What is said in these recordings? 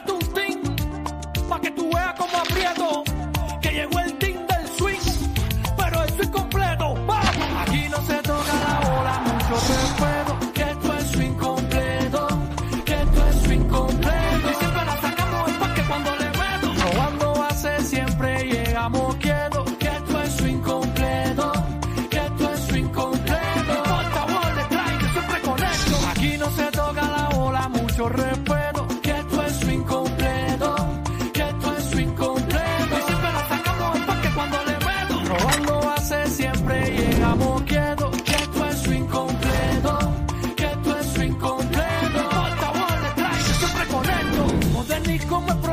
team, pa' que tú veas como Modernismo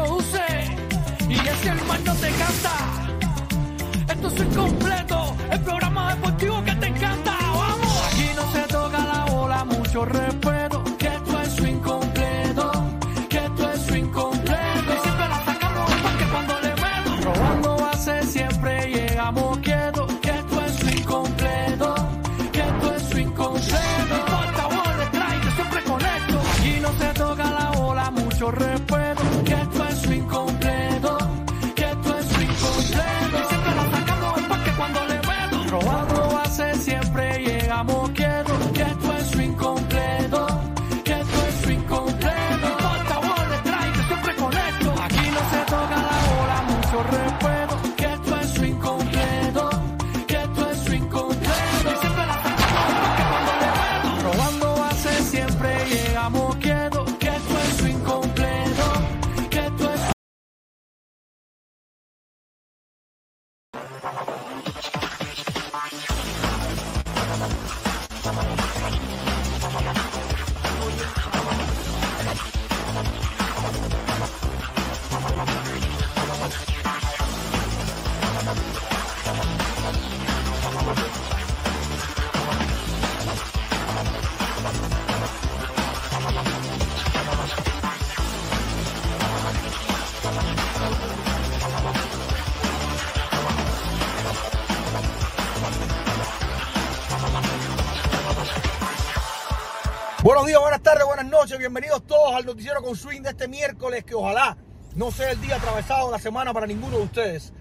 tardes, buenas noches, bienvenidos todos al noticiero con swing de este miércoles que ojalá no sea el día atravesado de la semana para ninguno de ustedes.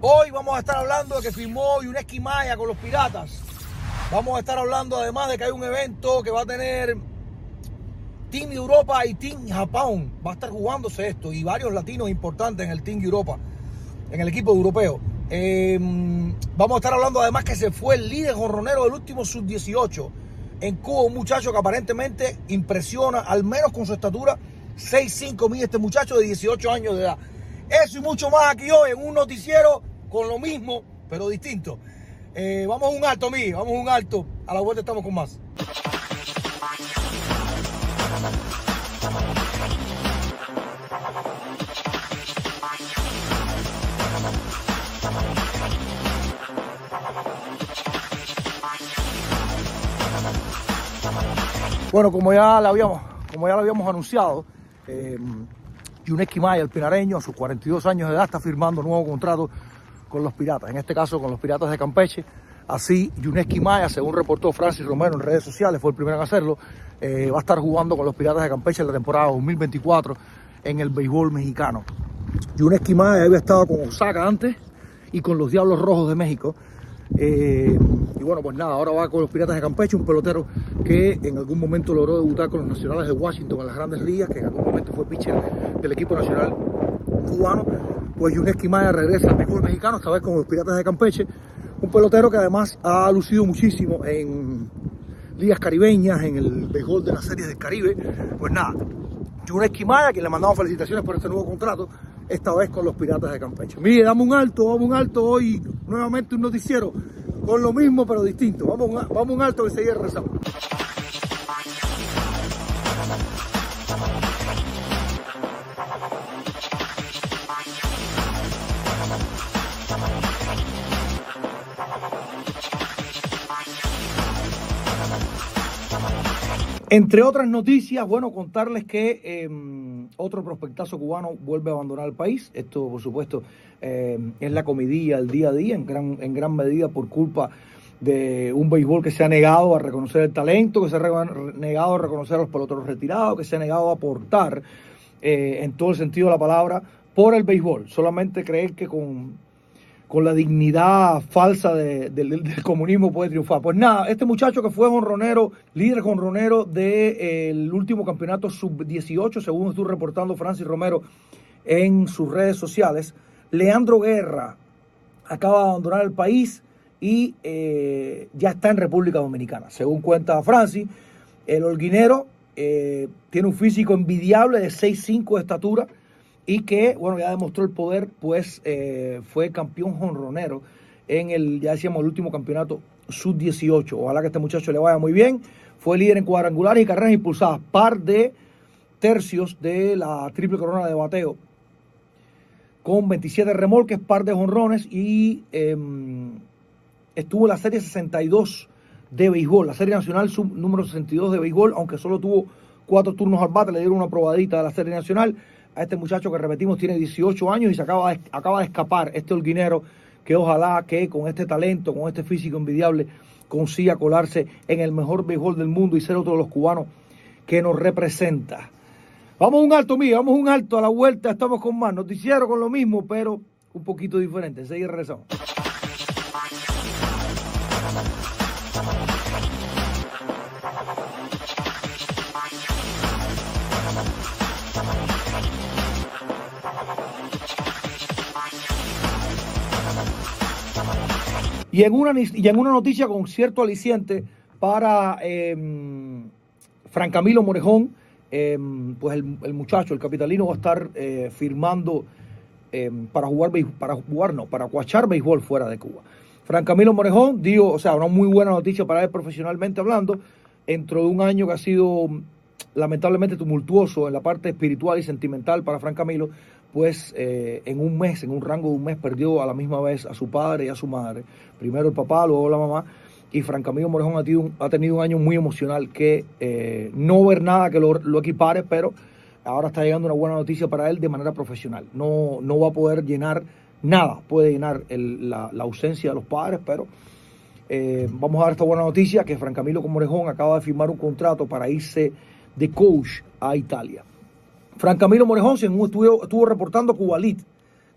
Hoy vamos a estar hablando de que firmó Yuneski Maya con los Piratas. Vamos a estar hablando además de que hay un evento que va a tener Team Europa y Team Japón. Va a estar jugándose esto y varios latinos importantes en el Team Europa, en el equipo europeo. Eh, vamos a estar hablando además que se fue el líder jorronero del último sub-18 en Cuba, un muchacho que aparentemente impresiona, al menos con su estatura, 6'5 mide este muchacho de 18 años de edad. Eso y mucho más aquí hoy en un noticiero con lo mismo, pero distinto. Eh, vamos a un alto, mi, vamos a un alto. A la vuelta estamos con más. Bueno, como ya lo habíamos, como ya lo habíamos anunciado, eh, Yuneski Maya, el pinareño, a sus 42 años de edad, está firmando nuevo contrato con los Piratas, en este caso con los Piratas de Campeche. Así, Yuneski Maya, según reportó Francis Romero en redes sociales, fue el primero en hacerlo, eh, va a estar jugando con los Piratas de Campeche en la temporada 2024 en el béisbol mexicano. Yuneski Maya había estado con Osaka antes y con los Diablos Rojos de México. Eh, y bueno, pues nada, ahora va con los Piratas de Campeche, un pelotero que en algún momento logró debutar con los Nacionales de Washington en las grandes ligas, que en algún momento fue pitcher del equipo nacional cubano. Pues Yuneski Maya regresa al béisbol mexicano, esta vez con los Piratas de Campeche. Un pelotero que además ha lucido muchísimo en ligas caribeñas, en el béisbol de las series del Caribe. Pues nada, Yuneski Maya, quien le mandamos felicitaciones por este nuevo contrato, esta vez con los Piratas de Campeche. Mire, damos un alto, vamos un alto hoy, nuevamente un noticiero con lo mismo pero distinto. Vamos, un- vamos un alto que seguir rezando. Entre otras noticias, bueno, contarles que eh, otro prospectazo cubano vuelve a abandonar el país. Esto, por supuesto, eh, es la comidilla del día a día, en gran, en gran medida por culpa de un béisbol que se ha negado a reconocer el talento, que se ha negado a reconocer a los peloteros retirados, que se ha negado a aportar eh, en todo el sentido de la palabra por el béisbol. Solamente creer que con, con la dignidad falsa del comunismo puede triunfar. Pues nada, este muchacho que fue honronero, líder honronero del último campeonato sub-18, según estuvo reportando Francis Romero en sus redes sociales, Leandro Guerra acaba de abandonar el país y eh, ya está en República Dominicana. Según cuenta Francis, el holguinero eh, tiene un físico envidiable de 6'5 de estatura y que, bueno, ya demostró el poder, pues eh, fue campeón jonronero en el, ya decíamos, el último campeonato sub-18. Ojalá que este muchacho le vaya muy bien. Fue líder en cuadrangulares y carreras impulsadas, par de tercios de la triple corona de bateo, con 27 remolques, par de jonrones y em, estuvo en la serie 62 de béisbol, la serie nacional sub número 62 de béisbol, aunque solo tuvo cuatro turnos al bate, le dieron una probadita de la serie nacional a este muchacho que repetimos tiene 18 años y se acaba de, acaba de escapar, este holguinero, que ojalá que con este talento, con este físico envidiable, consiga colarse en el mejor béisbol del mundo y ser otro de los cubanos que nos representa. Vamos a un alto, mío, vamos un alto a la vuelta, estamos con más noticiero con lo mismo, pero un poquito diferente. Seguir regresamos. Y en una, y en una noticia con cierto aliciente para eh, Fran Camilo Morejón, em, pues el, muchacho, el capitalino, va a estar eh, firmando em, para jugar, para jugar, no, para cuachar béisbol fuera de Cuba. Fran Camilo Morejón dio, o sea, una muy buena noticia para él profesionalmente hablando, dentro de un año que ha sido lamentablemente tumultuoso en la parte espiritual y sentimental para Fran Camilo, pues eh, en un mes, en un rango de un mes, perdió a la misma vez a su padre y a su madre. Primero el papá, luego la mamá. Y Fran Camilo Morejón ha tenido, un, ha tenido un año muy emocional que eh, no ver nada que lo, equipare, pero ahora está llegando una buena noticia para él de manera profesional. No, no va a poder llenar nada, puede llenar la, ausencia de los padres, pero eh, vamos a dar esta buena noticia que Fran Camilo Morejón acaba de firmar un contrato para irse de coach a Italia. Fran Camilo Morejón, según estuvo, estuvo reportando Cuba Light,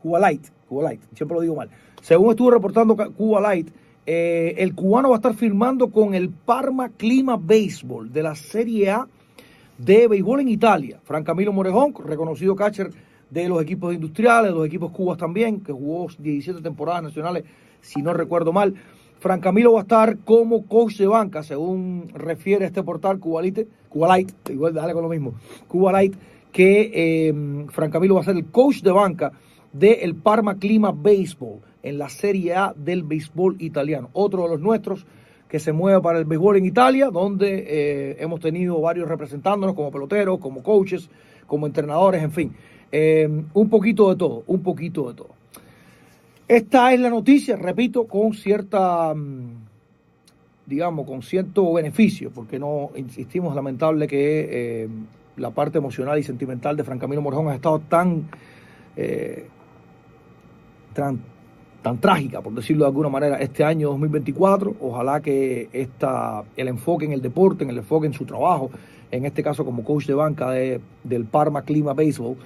Cuba Light, Cuba Light, siempre lo digo mal. Según estuvo reportando Cuba Light, eh, el cubano va a estar firmando con el Parma Clima Baseball de la Serie A de béisbol en Italia. Fran Camilo Morejón, reconocido catcher de los equipos industriales, de los equipos cubas también, que jugó 17 temporadas nacionales, si no recuerdo mal. Fran Camilo va a estar como coach de banca, según refiere este portal Cubalite, Light, igual dale con lo mismo, Cuba Light, que eh, Fran Camilo va a ser el coach de banca del Parma Clima Baseball en la Serie A del béisbol italiano. Otro de los nuestros que se mueve para el béisbol en Italia, donde eh, hemos tenido varios representándonos como peloteros, como coaches, como entrenadores, en fin. Eh, un poquito de todo, un poquito de todo. Esta es la noticia, repito, con cierta, mm, digamos, con cierto beneficio, porque no insistimos, lamentable que eh, la parte emocional y sentimental de Fran Camilo Morjón ha estado tan, eh, tan, tan, trágica, por decirlo de alguna manera, este año 2024. Ojalá que esta, el enfoque en el deporte, en el enfoque en su trabajo, en este caso como coach de banca de, del Parma Clima Baseball,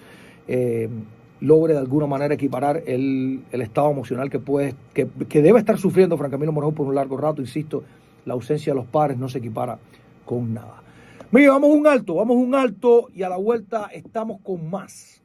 eh, logre de alguna manera equiparar el, estado emocional que, puede, que, debe estar sufriendo Fran Camilo Morón por un largo rato. Insisto, la ausencia de los padres no se equipara con nada. Mira, vamos un alto, vamos un alto y a la vuelta estamos con más.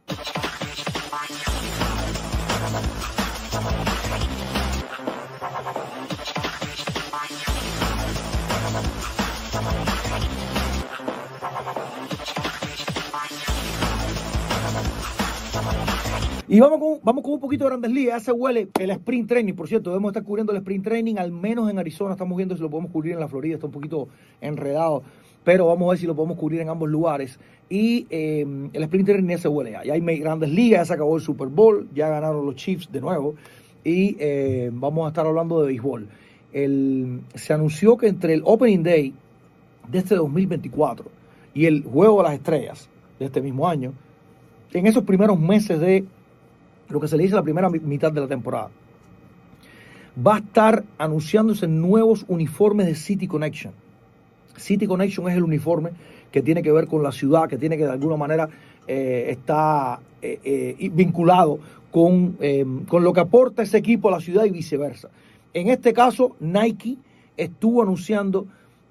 Y vamos con, vamos con un poquito de grandes ligas. Ya se huele el sprint training. Por cierto, debemos estar cubriendo el sprint training, al menos en Arizona. Estamos viendo si lo podemos cubrir en la Florida. Está un poquito enredado. Pero vamos a ver si lo podemos cubrir en ambos lugares. Y eh, el sprint training ya se huele ya. Hay grandes ligas, ya se acabó el Super Bowl, ya ganaron los Chiefs de nuevo. Y eh, vamos a estar hablando de béisbol. se anunció que entre el Opening Day de este 2024 y el Juego de las Estrellas de este mismo año, en esos primeros meses de lo que se le dice la primera mitad de la temporada. Va a estar anunciándose nuevos uniformes de City Connection. City Connection es el uniforme que tiene que ver con la ciudad, que tiene que de alguna manera eh, está eh, vinculado con, con lo que aporta ese equipo a la ciudad y viceversa. En este caso, Nike estuvo anunciando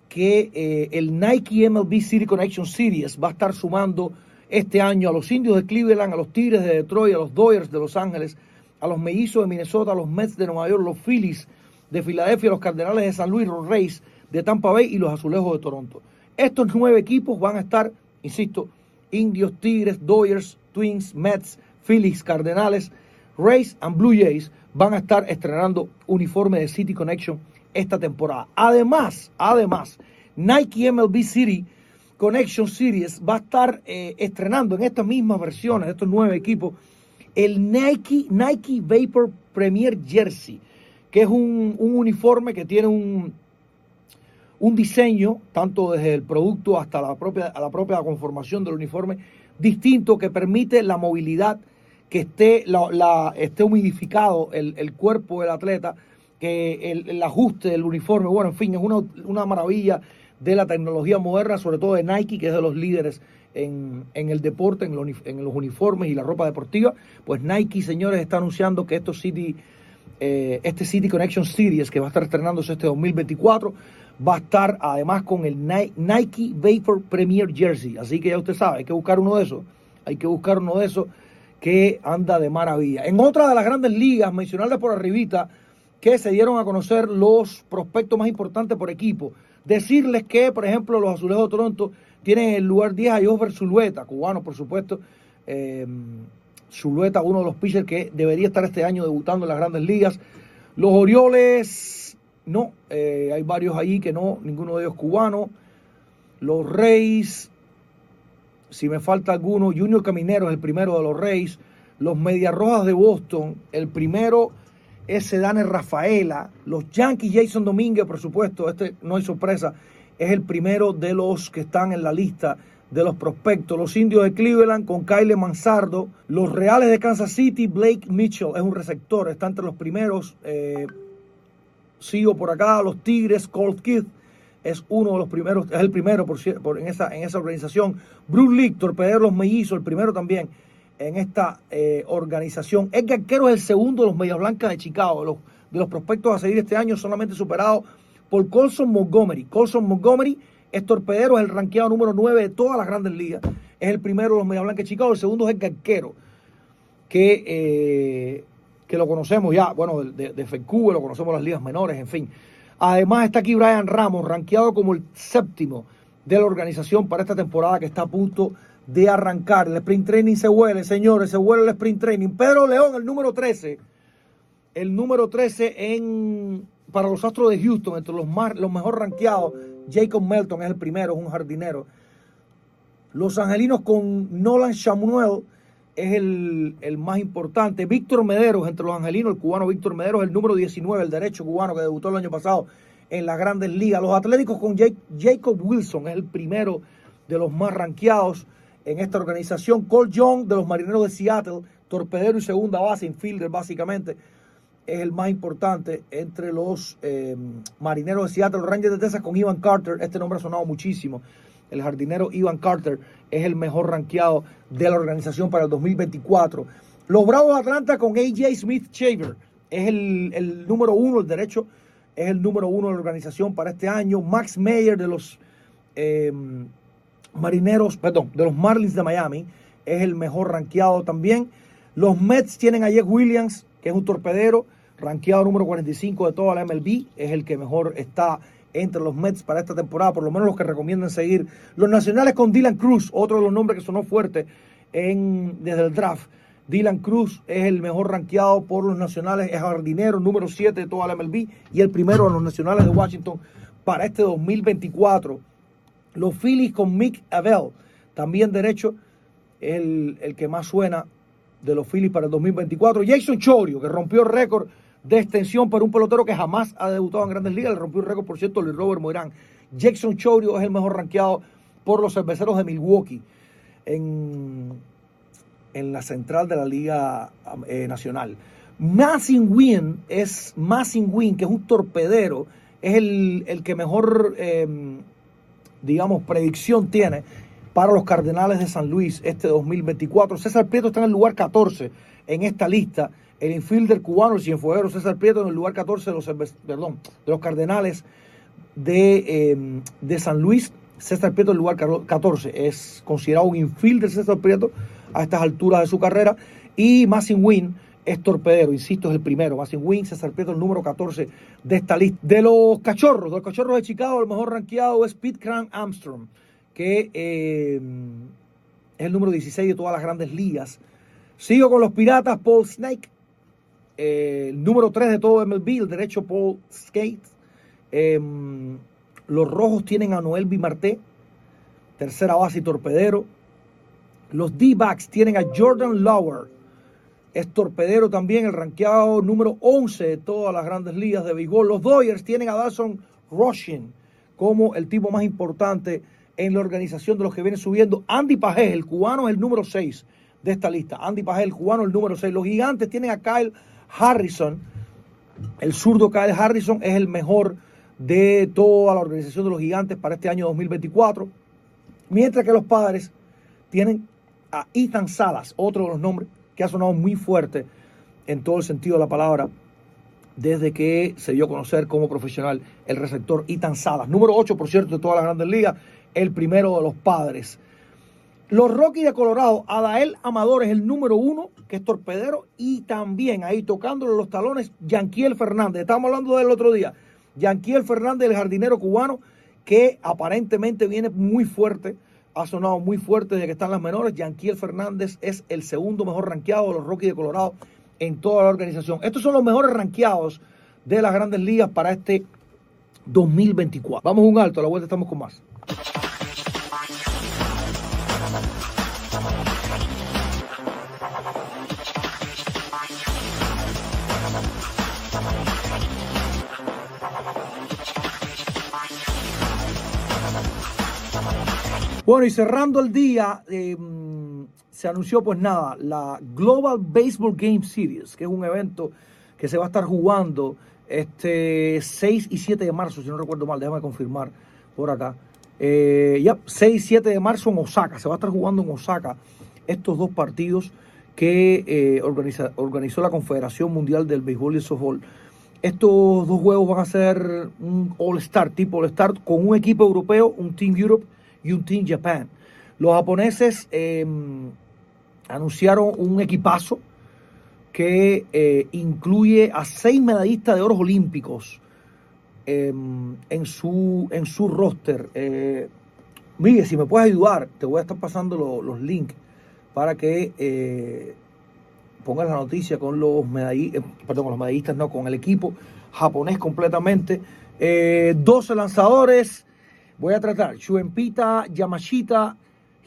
que el Nike MLB City Connection Series va a estar sumando este año a los indios de Cleveland, a los Tigres de Detroit, a los Dodgers de Los Ángeles, a los Mellizos de Minnesota, a los Mets de Nueva York, los Phillies de Filadelfia, los Cardenales de San Luis, los Rays de Tampa Bay y los Azulejos de Toronto. Estos nueve equipos van a estar, insisto, indios, Tigres, Dodgers, Twins, Mets, Phillies, Cardenales, Rays and Blue Jays van a estar estrenando uniforme de City Connection esta temporada. Además, además, Nike MLB City Connection Series va a estar eh, estrenando en estas mismas versiones, estos nueve equipos, el Nike, Nike Vapor Premier Jersey, que es un, uniforme que tiene un, un diseño, tanto desde el producto hasta la propia, la propia conformación del uniforme, distinto que permite la movilidad, que esté, la, esté humidificado el, cuerpo del atleta, que el, ajuste del uniforme, bueno, en fin, es una, una maravilla de la tecnología moderna, sobre todo de Nike, que es de los líderes en, el deporte, en los, uniformes y la ropa deportiva. Pues Nike, señores, está anunciando que estos City, eh, este City Connection Series, que va a estar estrenándose este 2024, va a estar además con el Nike Vapor Premier Jersey. Así que ya usted sabe, hay que buscar uno de esos. Hay que buscar uno de esos que anda de maravilla. En otra de las grandes ligas, mencionarles por arribita, que se dieron a conocer los prospectos más importantes por equipo. Decirles que, por ejemplo, los Azulejos de Toronto tienen el lugar 10 a Josber Zulueta, cubano, por supuesto. Eh, Zulueta, uno de los pitchers que debería estar este año debutando en las grandes ligas. Los Orioles, no, eh, hay varios ahí que no, ninguno de ellos cubano. Los Reyes, si me falta alguno, Junior Caminero es el primero de los Reyes. Los Medias Rojas de Boston, el primero ese Dane Rafaela, los Yankees Jason Domínguez, por supuesto, este no hay sorpresa, es el primero de los que están en la lista de los prospectos. Los indios de Cleveland con Kyle Mansardo, los Reales de Kansas City, Blake Mitchell es un receptor, está entre los primeros. Eh, sigo por acá, los Tigres, Colt Keith es uno de los primeros, es el primero por, en, esa, en esa organización. Bruce Lee, torpedero los el primero también en esta eh, organización. Edgar Quero es el segundo de los Medias Blancas de Chicago, de los, prospectos a seguir este año, solamente superado por Colson Montgomery. Colson Montgomery es torpedero, es el ranqueado número 9 de todas las grandes ligas. Es el primero de los Medias Blancas de Chicago, el segundo es Edgar Quero, que, eh, que lo conocemos ya, bueno, de, de lo conocemos las ligas menores, en fin. Además está aquí Brian Ramos, ranqueado como el séptimo de la organización para esta temporada que está a punto de arrancar. El sprint training se huele, señores, se huele el sprint training. Pedro León, el número 13. El número 13 en, para los Astros de Houston, entre los, más, los mejor rankeados. Jacob Melton es el primero, es un jardinero. Los Angelinos con Nolan Chamuel es el, el, más importante. Víctor Mederos, entre los angelinos, el cubano Víctor Mederos, el número 19, el derecho cubano que debutó el año pasado en las grandes ligas. Los Atléticos con Jacob Wilson es el primero de los más rankeados en esta organización. Cole Young de los Marineros de Seattle, torpedero y segunda base, infielder básicamente, es el más importante entre los eh, Marineros de Seattle. Rangers de Texas con Ivan Carter, este nombre ha sonado muchísimo. El jardinero Ivan Carter es el mejor rankeado de la organización para el 2024. Los Bravos de Atlanta con AJ Smith Shaver es el, número uno, el derecho es el número uno de la organización para este año. Max Mayer de los eh, Marineros, perdón, de los Marlins de Miami, es el mejor rankeado también. Los Mets tienen a Jeff Williams, que es un torpedero, rankeado número 45 de toda la MLB, es el que mejor está entre los Mets para esta temporada, por lo menos los que recomiendan seguir. Los Nacionales con Dylan Cruz, otro de los nombres que sonó fuerte en, desde el draft. Dylan Cruz es el mejor rankeado por los Nacionales, es jardinero número 7 de toda la MLB y el primero de los Nacionales de Washington para este 2024. Los Phillies con Mick Abel, también derecho, el, el que más suena de los Phillies para el 2024. Jason Chorio, que rompió récord de extensión para un pelotero que jamás ha debutado en grandes ligas. Le rompió el récord, por cierto, Luis Robert Moirán. Jason Chorio es el mejor rankeado por los cerveceros de Milwaukee en, en la central de la Liga eh, Nacional. Massing Win es Massing Win, que es un torpedero, es el, el que mejor eh, digamos, predicción tiene para los Cardenales de San Luis este 2024. César Prieto está en el lugar 14 en esta lista. El infielder cubano, el cienfueguero César Prieto en el lugar 14 de los, perdón, de los Cardenales de, em, de San Luis. César Prieto en el lugar 14. Es considerado un infielder César Prieto a estas alturas de su carrera. Y Massing Win es torpedero, insisto, es el primero. Massing Win, César Prieto, el número 14 de esta lista. De los cachorros, de los cachorros de Chicago, el mejor rankeado es Pete Crank Armstrong que eh, es el número 16 de todas las grandes ligas. Sigo con los Piratas, Paul Snake. Eh, número 3 de todo MLB, el derecho Paul Skate. Em, los Rojos tienen a Noel Bimarté, tercera base y torpedero. Los D-Backs tienen a Jordan Lower, es torpedero también, el ranqueado número 11 de todas las grandes ligas de béisbol. Los Dodgers tienen a Dawson Rushing como el tipo más importante en la organización de los que vienen subiendo. Andy Pajé, el cubano, es el número 6 de esta lista. Andy Pajé, el cubano, el número 6. Los gigantes tienen a Kyle Harrison. El zurdo Kyle Harrison es el mejor de toda la organización de los gigantes para este año 2024. Mientras que los padres tienen a Ethan Salas, otro de los nombres que ha sonado muy fuerte en todo el sentido de la palabra desde que se dio a conocer como profesional el receptor Ethan Salas. Número 8, por cierto, de todas las grandes ligas el primero de los padres. Los Rockies de Colorado, Adael Amador es el número uno, que es torpedero, y también ahí tocándole los talones, Yanquiel Fernández. Estamos hablando del otro día. Yanquiel Fernández, el jardinero cubano, que aparentemente viene muy fuerte, ha sonado muy fuerte desde que están las menores. Yanquiel Fernández es el segundo mejor rankeado de los Rockies de Colorado en toda la organización. Estos son los mejores rankeados de las grandes ligas para este 2024. Vamos un alto, a la vuelta estamos con más. Bueno, y cerrando el día, eh, se anunció pues nada, la Global Baseball Game Series, que es un evento que se va a estar jugando este 6 y 7 de marzo, si no recuerdo mal, déjame confirmar por acá. Eh, ya, 6 y 7 de marzo en Osaka, se va a estar jugando en Osaka estos dos partidos que eh, organizó la Confederación Mundial del Béisbol y el Softball. Estos dos juegos van a ser un All-Star, tipo All-Star, con un equipo europeo, un Team Europe y Japan. Los japoneses em, anunciaron un equipazo que eh, incluye a seis medallistas de oro olímpicos em, en, su, en su roster. Eh, Miguel, si me puedes ayudar, te voy a estar pasando los links para que eh, pongas la noticia con los medallistas, perdón, con los medallistas, no, con el equipo japonés completamente. 12 lanzadores, Voy a tratar Shuenpita Yamashita,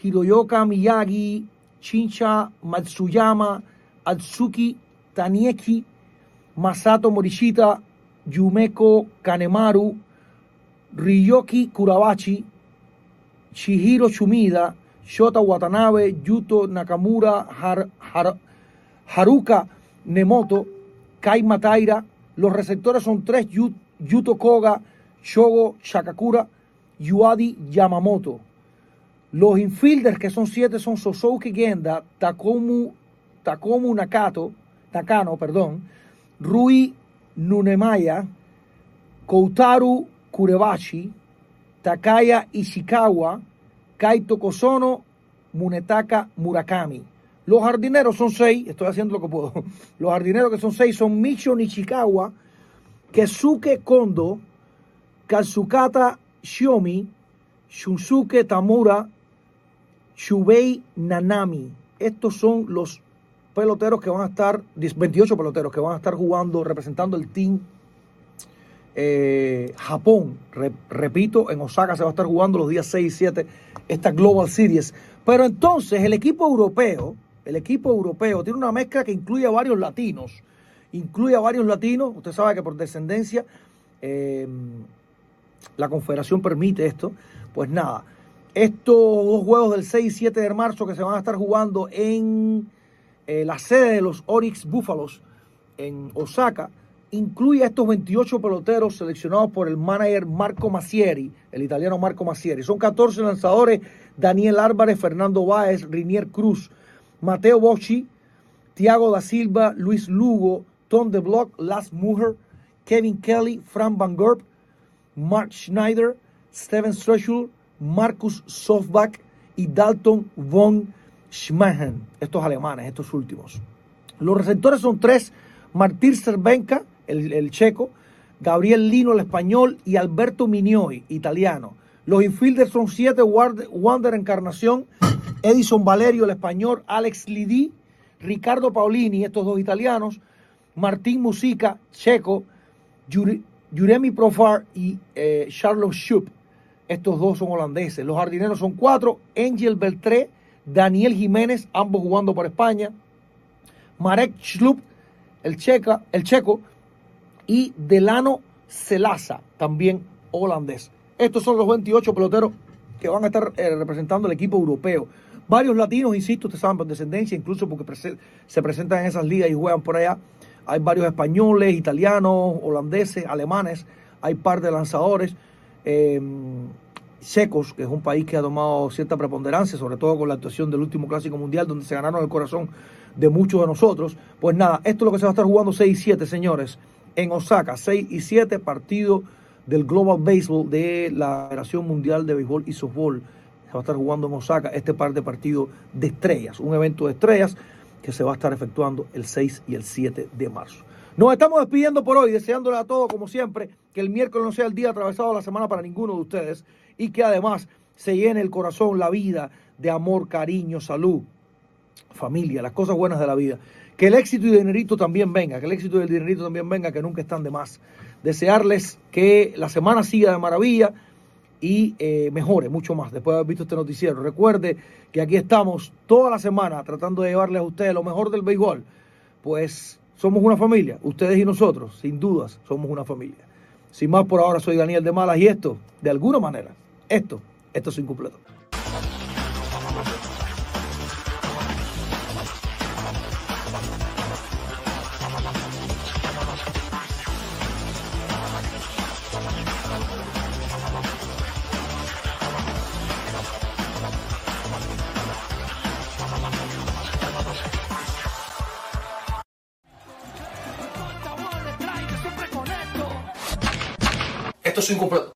Hiroyoka Miyagi, Chincha Matsuyama, Atsuki Tanieki, Masato Morishita, Yumeko Kanemaru, Ryoki Kurabachi, Chihiro Shumida, Shota Watanabe, Yuto Nakamura, Haruka Nemoto, Kai Mataira. Los receptores son tres, Yuto Koga, Shogo Shakakura, Yuadi Yamamoto. Los infielders, que son siete, son Sosouki Genda, Takomu, Takomu Nakato, Nakano, perdón, Rui Nunemaya, Koutaru Kurebashi, Takaya Ishikawa, Kaito Kosono, Munetaka Murakami. Los jardineros son seis, estoy haciendo lo que puedo. Los jardineros que son seis son Micho Nishikawa, Kesuke Kondo, Katsukata Shiomi, Shunsuke Tamura, Shubei Nanami. Estos son los peloteros que van a estar, 28 peloteros que van a estar jugando, representando el team eh, Japón. repito, en Osaka se va a estar jugando los días 6 y 7 esta Global Series. Pero entonces el equipo europeo, el equipo europeo tiene una mezcla que incluye a varios latinos. Incluye a varios latinos. Usted sabe que por descendencia eh, la confederación permite esto, pues nada, estos dos juegos del 6 y 7 de marzo que se van a estar jugando en eh, la sede de los Oryx Búfalos en Osaka incluye a estos 28 peloteros seleccionados por el manager Marco Massieri, el italiano Marco Massieri. Son 14 lanzadores, Daniel Álvarez, Fernando Báez, Rinier Cruz, Mateo Bocci, Tiago da Silva, Luis Lugo, Tom de Block, Lars Muher, Kevin Kelly, Frank Van Gorp, Mark Schneider, Steven Strechel, Marcus Softback y Dalton von Schmahen. Estos alemanes, estos últimos. Los receptores son tres, Martín Cervenka, el, checo, Gabriel Lino, el español, y Alberto Minioi, italiano. Los infielders son siete, Wander Encarnación, Edison Valerio, el español, Alex Lidí, Ricardo Paulini, estos dos italianos, Martín Musica, checo, Juremi Profar y eh, Charles Schupp. Estos dos son holandeses. Los jardineros son cuatro, Angel Beltré, Daniel Jiménez, ambos jugando por España, Marek Schlup, el, checa, el checo, y Delano Celaza, también holandés. Estos son los 28 peloteros que van a estar eh, representando el equipo europeo. Varios latinos, insisto, ustedes saben, por descendencia, incluso porque se presentan en esas ligas y juegan por allá. Hay varios españoles, italianos, holandeses, alemanes. Hay par de lanzadores. Eh, secos, que es un país que ha tomado cierta preponderancia, sobre todo con la actuación del último Clásico Mundial, donde se ganaron el corazón de muchos de nosotros. Pues nada, esto es lo que se va a estar jugando 6 y 7, señores, en Osaka, 6 y 7, partido del Global Baseball de la Federación Mundial de Béisbol y Softball. Se va a estar jugando en Osaka este par de partidos de estrellas, un evento de estrellas que se va a estar efectuando el 6 y el 7 de marzo. Nos estamos despidiendo por hoy, deseándole a todos, como siempre, que el miércoles no sea el día atravesado de la semana para ninguno de ustedes y que además se llene el corazón, la vida de amor, cariño, salud, familia, las cosas buenas de la vida. Que el éxito y el dinerito también venga, que el éxito y el dinerito también venga, que nunca están de más. Desearles que la semana siga de maravilla y eh, mejore mucho más después de haber visto este noticiero. Recuerde que aquí estamos toda la semana tratando de llevarles a ustedes lo mejor del béisbol. Pues somos una familia, ustedes y nosotros, sin dudas, somos una familia. Sin más por ahora, soy Daniel de Malas y esto, de alguna manera, esto, esto es incompleto. Esto es incompleto. Correte